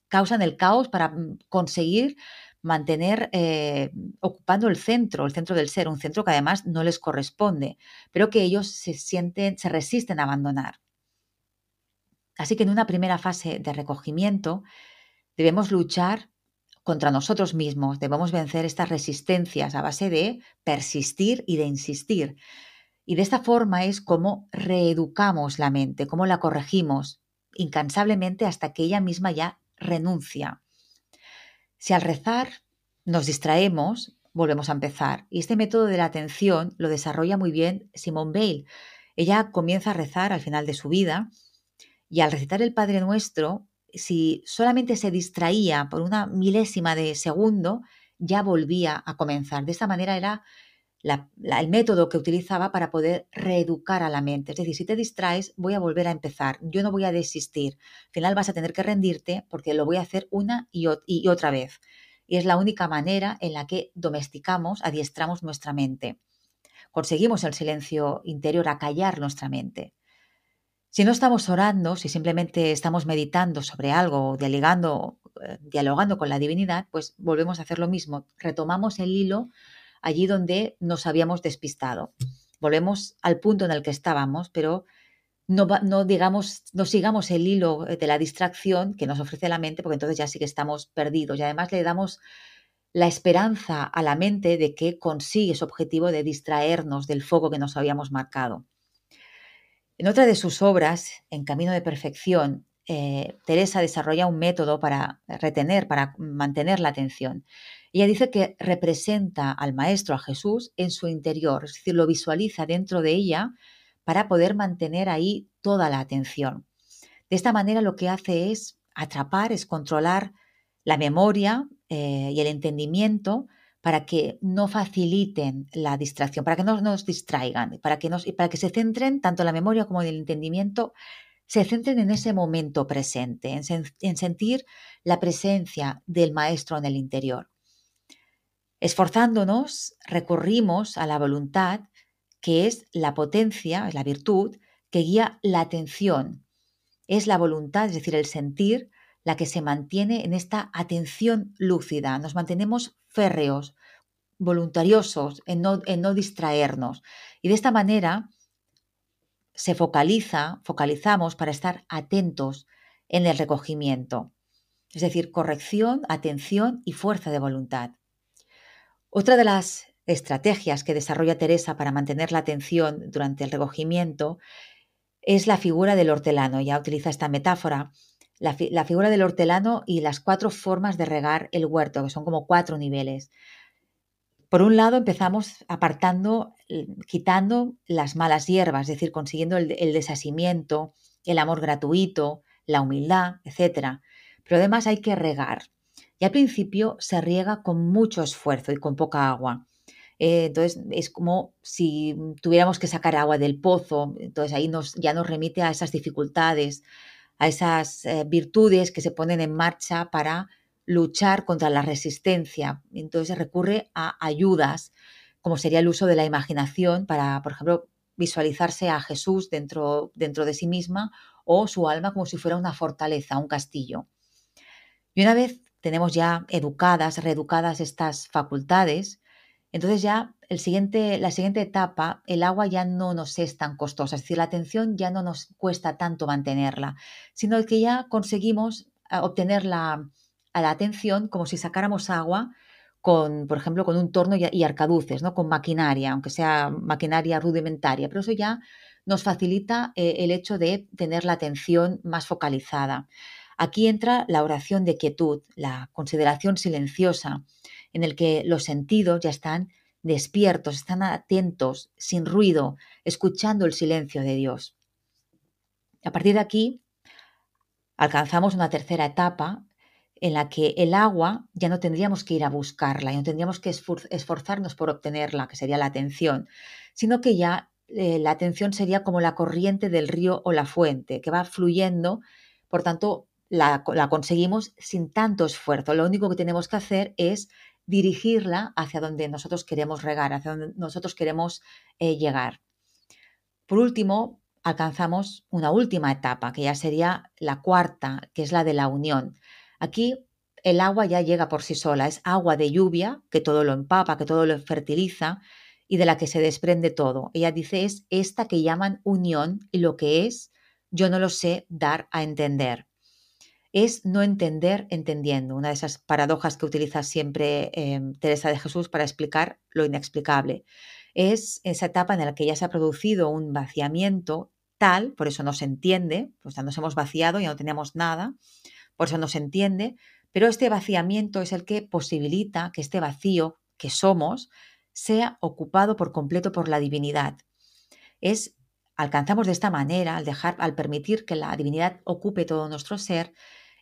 causan el caos para mm, conseguir mantener eh, ocupando el centro, el centro del ser, un centro que además no les corresponde, pero que ellos se sienten, se resisten a abandonar. Así que en una primera fase de recogimiento debemos luchar contra nosotros mismos, debemos vencer estas resistencias a base de persistir y de insistir. Y de esta forma es como reeducamos la mente, como la corregimos incansablemente hasta que ella misma ya renuncia. Si al rezar nos distraemos, volvemos a empezar. Y este método de la atención lo desarrolla muy bien Simone Bale. Ella comienza a rezar al final de su vida y al recitar el Padre Nuestro, si solamente se distraía por una milésima de segundo, ya volvía a comenzar. De esta manera era el método que utilizaba para poder reeducar a la mente. Es decir, si te distraes, voy a volver a empezar. Yo no voy a desistir. Al final vas a tener que rendirte porque lo voy a hacer una y, otra vez. Y es la única manera en la que domesticamos, adiestramos nuestra mente. Conseguimos el silencio interior, a callar nuestra mente. Si no estamos orando, si simplemente estamos meditando sobre algo, dialogando, eh, dialogando con la divinidad, pues volvemos a hacer lo mismo. Retomamos el hilo allí donde nos habíamos despistado. Volvemos al punto en el que estábamos, pero no, no, digamos, no sigamos el hilo de la distracción que nos ofrece la mente, porque entonces ya sí que estamos perdidos. Y además le damos la esperanza a la mente de que consigue su objetivo de distraernos del foco que nos habíamos marcado. En otra de sus obras, En Camino de Perfección, eh, Teresa desarrolla un método para retener, para mantener la atención. Ella dice que representa al Maestro, a Jesús, en su interior, es decir, lo visualiza dentro de ella para poder mantener ahí toda la atención. De esta manera lo que hace es atrapar, es controlar la memoria eh, y el entendimiento para que no faciliten la distracción, para que no nos distraigan, para que, para que se centren, tanto la memoria como el entendimiento, se centren en ese momento presente, en, sentir la presencia del maestro en el interior. Esforzándonos, recurrimos a la voluntad que es la potencia, es la virtud que guía la atención. Es la voluntad, es decir, el sentir, la que se mantiene en esta atención lúcida. Nos mantenemos férreos, voluntariosos, en no, en no distraernos. Y de esta manera se focaliza, focalizamos para estar atentos en el recogimiento. Es decir, corrección, atención y fuerza de voluntad. Otra de las estrategias que desarrolla Teresa para mantener la atención durante el recogimiento es la figura del hortelano. Ya utiliza esta metáfora. La, figura del hortelano y las cuatro formas de regar el huerto, que son como cuatro niveles. Por un lado, empezamos apartando, quitando las malas hierbas, es decir, consiguiendo el, el desasimiento, el amor gratuito, la humildad, etc. Pero además hay que regar. Y al principio se riega con mucho esfuerzo y con poca agua. Eh, entonces es como si tuviéramos que sacar agua del pozo, entonces ahí nos, ya nos remite a esas dificultades, a esas eh, virtudes que se ponen en marcha para luchar contra la resistencia. Entonces recurre a ayudas, como sería el uso de la imaginación para, por ejemplo, visualizarse a Jesús dentro, dentro de sí misma o su alma como si fuera una fortaleza, un castillo. Y una vez tenemos ya educadas, reeducadas estas facultades, entonces ya el siguiente, la siguiente etapa, el agua ya no nos es tan costosa, es decir, la atención ya no nos cuesta tanto mantenerla, sino que ya conseguimos ah, obtener la, la atención como si sacáramos agua con, por ejemplo, con un torno y, arcaduces, ¿no? con maquinaria, aunque sea maquinaria rudimentaria, pero eso ya nos facilita eh, el hecho de tener la atención más focalizada. Aquí entra la oración de quietud, la consideración silenciosa, en el que los sentidos ya están despiertos, están atentos, sin ruido, escuchando el silencio de Dios. A partir de aquí, alcanzamos una tercera etapa en la que el agua ya no tendríamos que ir a buscarla, ya no tendríamos que esforzarnos por obtenerla, que sería la atención, sino que ya eh, la atención sería como la corriente del río o la fuente, que va fluyendo, por tanto, la, conseguimos sin tanto esfuerzo. Lo único que tenemos que hacer es dirigirla hacia donde nosotros queremos regar, hacia donde nosotros queremos eh, llegar. Por último, alcanzamos una última etapa, que ya sería la cuarta, que es la de la unión. Aquí el agua ya llega por sí sola, es agua de lluvia que todo lo empapa, que todo lo fertiliza y de la que se desprende todo. Ella dice es esta que llaman unión y lo que es yo no lo sé dar a entender es no entender entendiendo, una de esas paradojas que utiliza siempre em, Teresa de Jesús para explicar lo inexplicable. Es esa etapa en la que ya se ha producido un vaciamiento tal, por eso no se entiende, pues ya nos hemos vaciado, ya no tenemos nada, por eso no se entiende, pero este vaciamiento es el que posibilita que este vacío que somos sea ocupado por completo por la divinidad. Es alcanzamos de esta manera, al dejar, al permitir que la divinidad ocupe todo nuestro ser,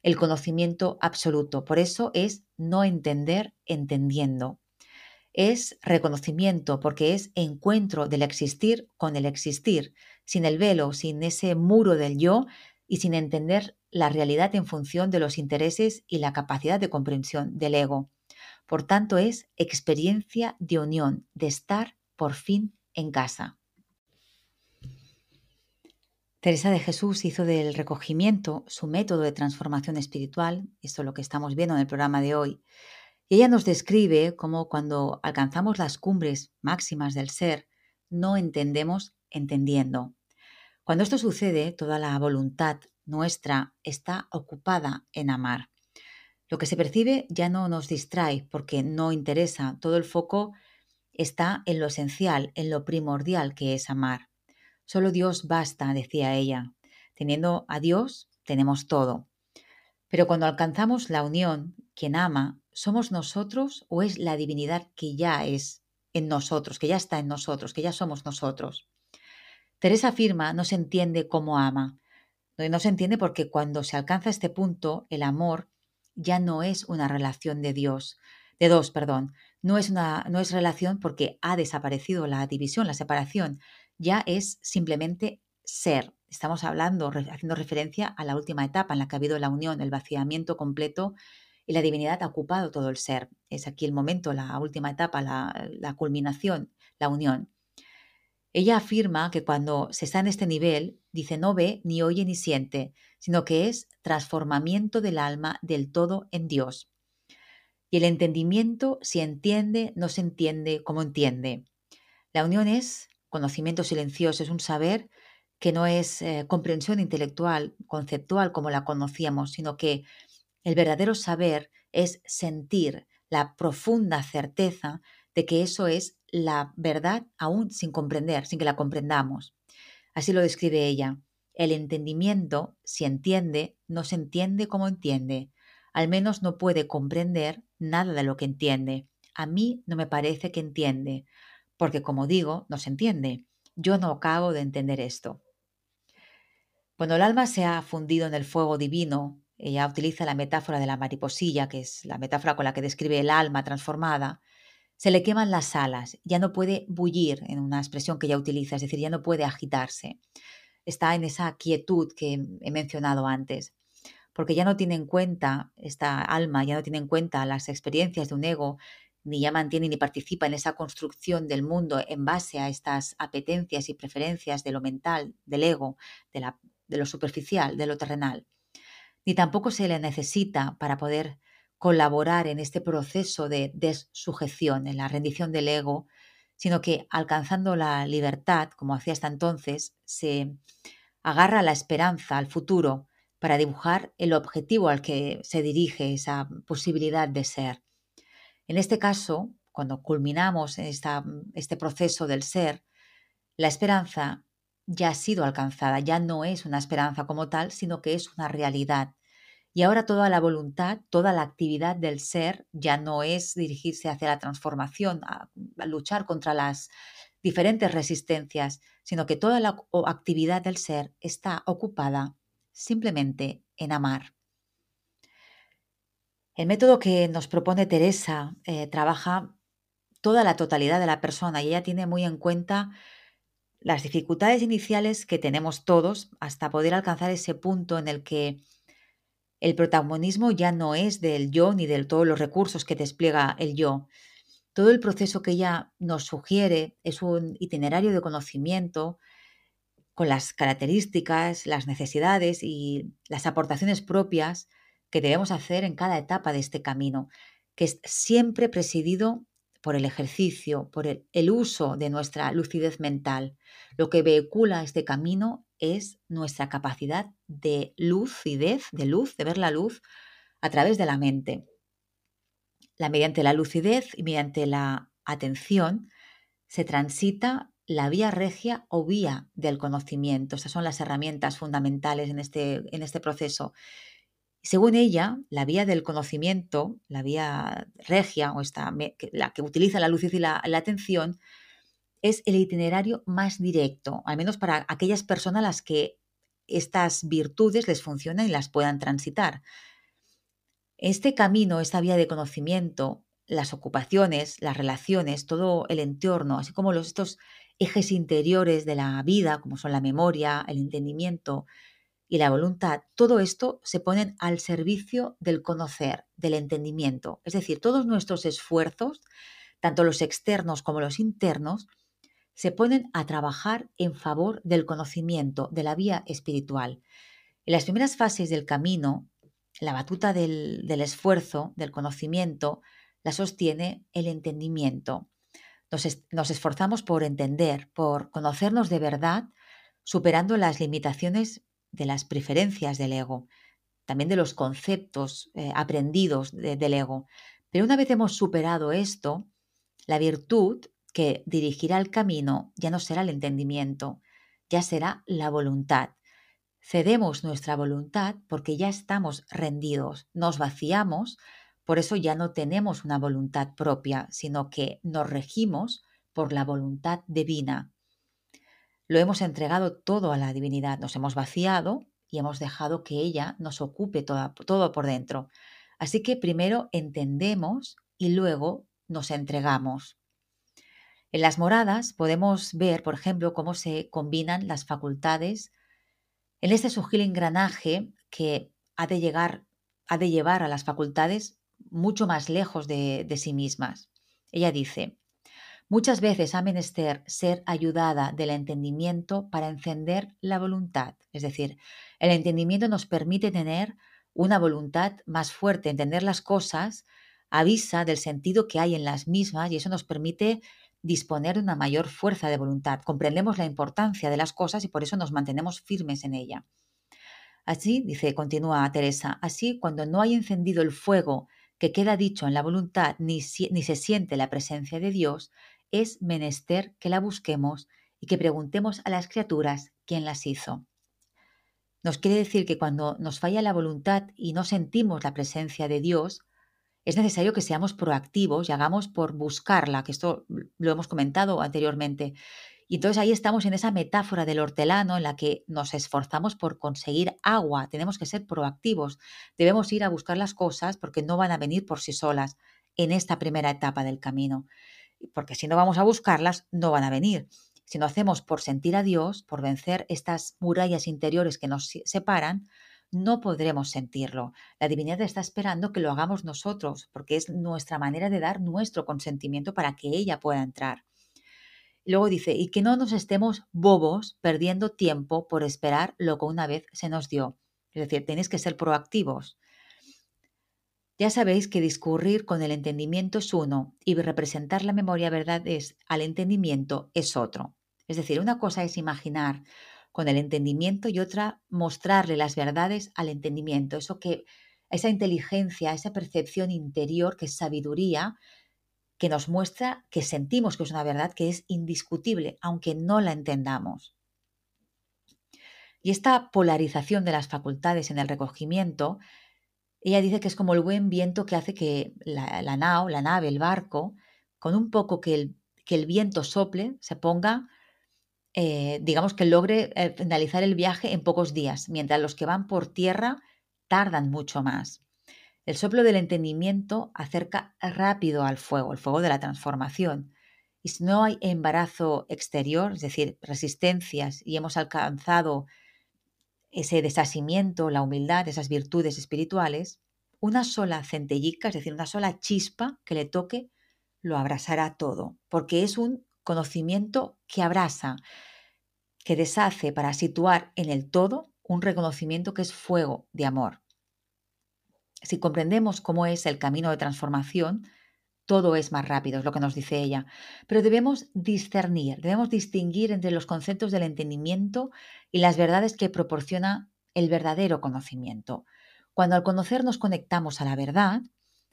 el conocimiento absoluto. Por eso es no entender entendiendo. Es reconocimiento porque es encuentro del existir con el existir, sin el velo, sin ese muro del yo y sin entender la realidad en función de los intereses y la capacidad de comprensión del ego. Por tanto, es experiencia de unión, de estar por fin en casa. Teresa de Jesús hizo del recogimiento su método de transformación espiritual, esto es lo que estamos viendo en el programa de hoy, y ella nos describe cómo cuando alcanzamos las cumbres máximas del ser, no entendemos entendiendo. Cuando esto sucede, toda la voluntad nuestra está ocupada en amar. Lo que se percibe ya no nos distrae porque no interesa, todo el foco está en lo esencial, en lo primordial que es amar. Solo Dios basta, decía ella. Teniendo a Dios, tenemos todo. Pero cuando alcanzamos la unión, quien ama, ¿somos nosotros o es la divinidad que ya es en nosotros, que ya está en nosotros, que ya somos nosotros? Teresa afirma no se entiende cómo ama. No se entiende porque cuando se alcanza este punto, el amor ya no es una relación de Dios, de dos, perdón. No es una no es relación porque ha desaparecido la división, la separación, ya es simplemente ser. Estamos hablando, haciendo referencia a la última etapa en la que ha habido la unión, el vaciamiento completo y la divinidad ha ocupado todo el ser. Es aquí el momento, la última etapa, la, la culminación, la unión. Ella afirma que cuando se está en este nivel, dice no ve, ni oye, ni siente, sino que es transformamiento del alma del todo en Dios. Y el entendimiento, si entiende, no se entiende como entiende. La unión es conocimiento silencioso, es un saber que no es eh, comprensión intelectual, conceptual como la conocíamos, sino que el verdadero saber es sentir la profunda certeza de que eso es la verdad aún sin comprender, sin que la comprendamos. Así lo describe ella. El entendimiento, si entiende, no se entiende como entiende. Al menos no puede comprender nada de lo que entiende. A mí no me parece que entiende, porque como digo, no se entiende. Yo no acabo de entender esto. Cuando el alma se ha fundido en el fuego divino, ella utiliza la metáfora de la mariposilla, que es la metáfora con la que describe el alma transformada, se le queman las alas, ya no puede bullir, en una expresión que ella utiliza, es decir, ya no puede agitarse. Está en esa quietud que he mencionado antes, porque ya no tiene en cuenta, esta alma ya no tiene en cuenta las experiencias de un ego, ni ya mantiene ni participa en esa construcción del mundo en base a estas apetencias y preferencias de lo mental, del ego, de lo superficial, de lo terrenal. Ni tampoco se le necesita para poder colaborar en este proceso de desujeción, en la rendición del ego, sino que alcanzando la libertad, como hacía hasta entonces, se agarra la esperanza, al futuro, para dibujar el objetivo al que se dirige esa posibilidad de ser. En este caso, cuando culminamos esta, este proceso del ser, la esperanza ya ha sido alcanzada, ya no es una esperanza como tal, sino que es una realidad. Y ahora toda la voluntad, toda la actividad del ser ya no es dirigirse hacia la transformación, a, luchar contra las diferentes resistencias, sino que toda la actividad del ser está ocupada simplemente en amar. El método que nos propone Teresa eh, trabaja toda la totalidad de la persona y ella tiene muy en cuenta las dificultades iniciales que tenemos todos hasta poder alcanzar ese punto en el que el protagonismo ya no es del yo ni de todos los recursos que despliega el yo. Todo el proceso que ella nos sugiere es un itinerario de conocimiento con las características, las necesidades y las aportaciones propias que debemos hacer en cada etapa de este camino, que es siempre presidido por el ejercicio, por el, uso de nuestra lucidez mental. Lo que vehicula este camino es nuestra capacidad de lucidez, de luz, de ver la luz a través de la mente. La, mediante la lucidez y mediante la atención se transita la vía regia o vía del conocimiento. Estas son las herramientas fundamentales en este, en este proceso. Según ella, la vía del conocimiento, la vía regia, o esta, la que utiliza la luz y la, atención, es el itinerario más directo, al menos para aquellas personas a las que estas virtudes les funcionan y las puedan transitar. Este camino, esta vía de conocimiento, las ocupaciones, las relaciones, todo el entorno, así como los, estos ejes interiores de la vida, como son la memoria, el entendimiento, y la voluntad, todo esto se ponen al servicio del conocer, del entendimiento. Es decir, todos nuestros esfuerzos, tanto los externos como los internos, se ponen a trabajar en favor del conocimiento, de la vía espiritual. En las primeras fases del camino, la batuta del, esfuerzo, del conocimiento, la sostiene el entendimiento. Nos, nos esforzamos por entender, por conocernos de verdad, superando las limitaciones de las preferencias del ego, también de los conceptos eh, aprendidos del ego. Pero una vez hemos superado esto, la virtud que dirigirá el camino ya no será el entendimiento, ya será la voluntad. cedemos nuestra voluntad porque ya estamos rendidos, nos vaciamos, por eso ya no tenemos una voluntad propia, sino que nos regimos por la voluntad divina. Lo hemos entregado todo a la divinidad, nos hemos vaciado y hemos dejado que ella nos ocupe todo por dentro. Así que primero entendemos y luego nos entregamos. En las moradas podemos ver, por ejemplo, cómo se combinan las facultades en este sutil engranaje que ha de, llegar, ha de llevar a las facultades mucho más lejos de, de sí mismas. Ella dice, muchas veces ha menester ser ayudada del entendimiento para encender la voluntad. Es decir, el entendimiento nos permite tener una voluntad más fuerte, entender las cosas, avisa del sentido que hay en las mismas y eso nos permite disponer de una mayor fuerza de voluntad. Comprendemos la importancia de las cosas y por eso nos mantenemos firmes en ella. Así, dice, continúa Teresa, así cuando no hay encendido el fuego que queda dicho en la voluntad ni, ni se siente la presencia de Dios, es menester que la busquemos y que preguntemos a las criaturas quién las hizo. Nos quiere decir que cuando nos falla la voluntad y no sentimos la presencia de Dios, es necesario que seamos proactivos y hagamos por buscarla, que esto lo hemos comentado anteriormente. Y entonces ahí estamos en esa metáfora del hortelano en la que nos esforzamos por conseguir agua. Tenemos que ser proactivos. Debemos ir a buscar las cosas porque no van a venir por sí solas en esta primera etapa del camino. Porque si no vamos a buscarlas, no van a venir. Si no hacemos por sentir a Dios, por vencer estas murallas interiores que nos separan, no podremos sentirlo. La divinidad está esperando que lo hagamos nosotros, porque es nuestra manera de dar nuestro consentimiento para que ella pueda entrar. Luego dice, y que no nos estemos bobos perdiendo tiempo por esperar lo que una vez se nos dio. Es decir, tenéis que ser proactivos. Ya sabéis que discurrir con el entendimiento es uno y representar la memoria verdad es al entendimiento es otro. Es decir, una cosa es imaginar con el entendimiento y otra mostrarle las verdades al entendimiento, eso que esa inteligencia, esa percepción interior que es sabiduría que nos muestra que sentimos que es una verdad que es indiscutible, aunque no la entendamos. Y esta polarización de las facultades en el recogimiento, ella dice que es como el buen viento que hace que la, nao, la nave, el barco, con un poco que el, que el viento sople, se ponga eh, digamos que logre eh, finalizar el viaje en pocos días, mientras los que van por tierra tardan mucho más. El soplo del entendimiento acerca rápido al fuego, el fuego de la transformación. Y si no hay embarazo exterior, es decir, resistencias, y hemos alcanzado ese desasimiento, la humildad, esas virtudes espirituales, una sola centellica, es decir, una sola chispa que le toque, lo abrasará todo, porque es un conocimiento que abraza, que deshace para situar en el todo un reconocimiento que es fuego de amor. Si comprendemos cómo es el camino de transformación, todo es más rápido, es lo que nos dice ella. Pero debemos discernir, debemos distinguir entre los conceptos del entendimiento y las verdades que proporciona el verdadero conocimiento. Cuando al conocer nos conectamos a la verdad,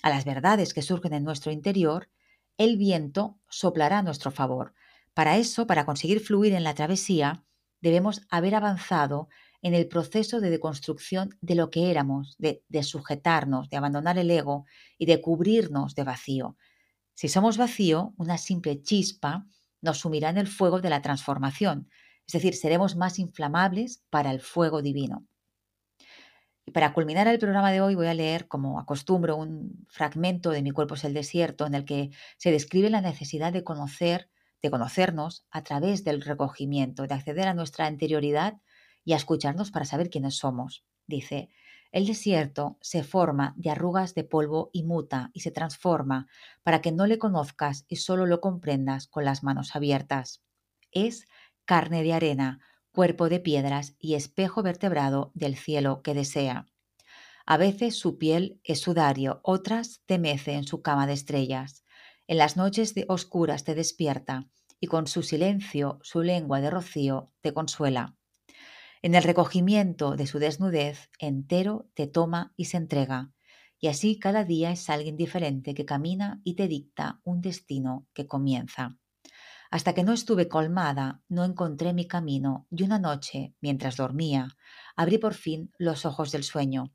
a las verdades que surgen en nuestro interior, el viento soplará a nuestro favor. Para eso, para conseguir fluir en la travesía, debemos haber avanzado en el proceso de deconstrucción de lo que éramos, de, sujetarnos, de abandonar el ego y de cubrirnos de vacío. Si somos vacío, una simple chispa nos sumirá en el fuego de la transformación, es decir, seremos más inflamables para el fuego divino. Y para culminar el programa de hoy voy a leer, como acostumbro, un fragmento de Mi cuerpo es el desierto en el que se describe la necesidad de conocer, de conocernos a través del recogimiento, de acceder a nuestra interioridad y a escucharnos para saber quiénes somos. Dice, el desierto se forma de arrugas de polvo y muta y se transforma para que no le conozcas y solo lo comprendas con las manos abiertas. Es carne de arena, cuerpo de piedras y espejo vertebrado del cielo que desea. A veces su piel es sudario, otras te mece en su cama de estrellas. En las noches oscuras te despierta y con su silencio, su lengua de rocío te consuela. En el recogimiento de su desnudez, entero te toma y se entrega, y así cada día es alguien diferente que camina y te dicta un destino que comienza. Hasta que no estuve colmada, no encontré mi camino y una noche, mientras dormía, abrí por fin los ojos del sueño.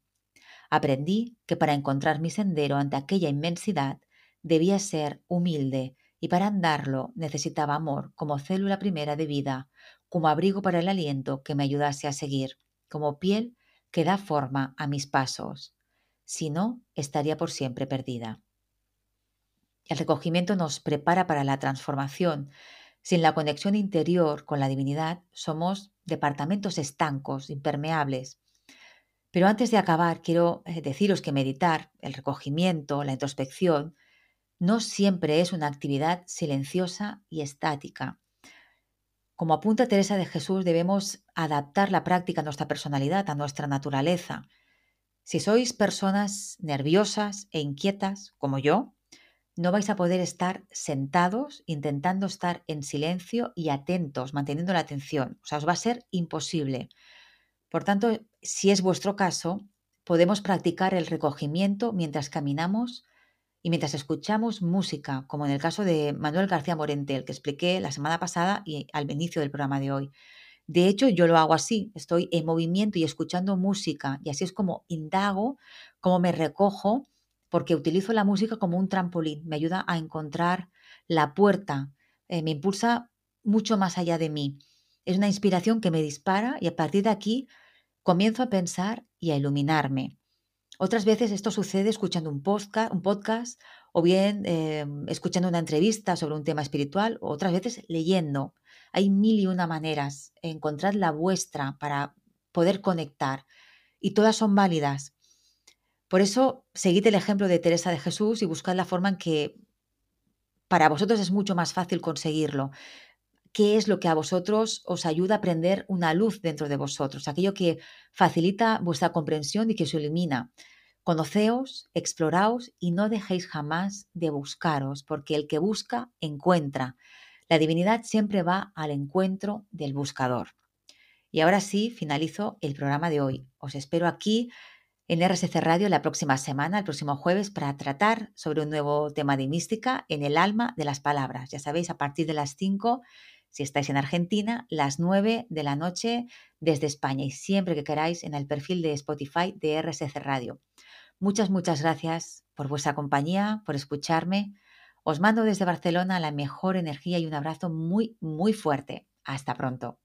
Aprendí que para encontrar mi sendero ante aquella inmensidad debía ser humilde y para andarlo necesitaba amor como célula primera de vida, como abrigo para el aliento que me ayudase a seguir, como piel que da forma a mis pasos. Si no, estaría por siempre perdida. El recogimiento nos prepara para la transformación. Sin la conexión interior con la divinidad, somos departamentos estancos, impermeables. Pero antes de acabar, quiero eh, deciros que meditar, el recogimiento, la introspección, no siempre es una actividad silenciosa y estática. Como apunta Teresa de Jesús, debemos adaptar la práctica a nuestra personalidad, a nuestra naturaleza. Si sois personas nerviosas e inquietas, como yo, no vais a poder estar sentados intentando estar en silencio y atentos, manteniendo la atención. O sea, os va a ser imposible. Por tanto, si es vuestro caso, podemos practicar el recogimiento mientras caminamos y mientras escuchamos música, como en el caso de Manuel García Morente, el que expliqué la semana pasada y al inicio del programa de hoy. De hecho, yo lo hago así, estoy en movimiento y escuchando música y así es como indago, como me recojo, porque utilizo la música como un trampolín, me ayuda a encontrar la puerta, eh, me impulsa mucho más allá de mí. Es una inspiración que me dispara y a partir de aquí comienzo a pensar y a iluminarme. Otras veces esto sucede escuchando un podcast, un podcast o bien em, escuchando una entrevista sobre un tema espiritual, otras veces leyendo. Hay mil y una maneras. Encontrad la vuestra para poder conectar y todas son válidas. Por eso, seguid el ejemplo de Teresa de Jesús y buscad la forma en que para vosotros es mucho más fácil conseguirlo. ¿Qué es lo que a vosotros os ayuda a prender una luz dentro de vosotros? Aquello que facilita vuestra comprensión y que os ilumina. Conoceos, exploraos y no dejéis jamás de buscaros, porque el que busca, encuentra. La divinidad siempre va al encuentro del buscador. Y ahora sí, finalizo el programa de hoy. Os espero aquí en RSC Radio la próxima semana, el próximo jueves, para tratar sobre un nuevo tema de mística en el alma de las palabras. Ya sabéis, a partir de las 5 si estáis en Argentina, las 9 de la noche desde España y siempre que queráis en el perfil de Spotify de RSC Radio. Muchas, muchas gracias por vuestra compañía, por escucharme. Os mando desde Barcelona la mejor energía y un abrazo muy, muy fuerte. Hasta pronto.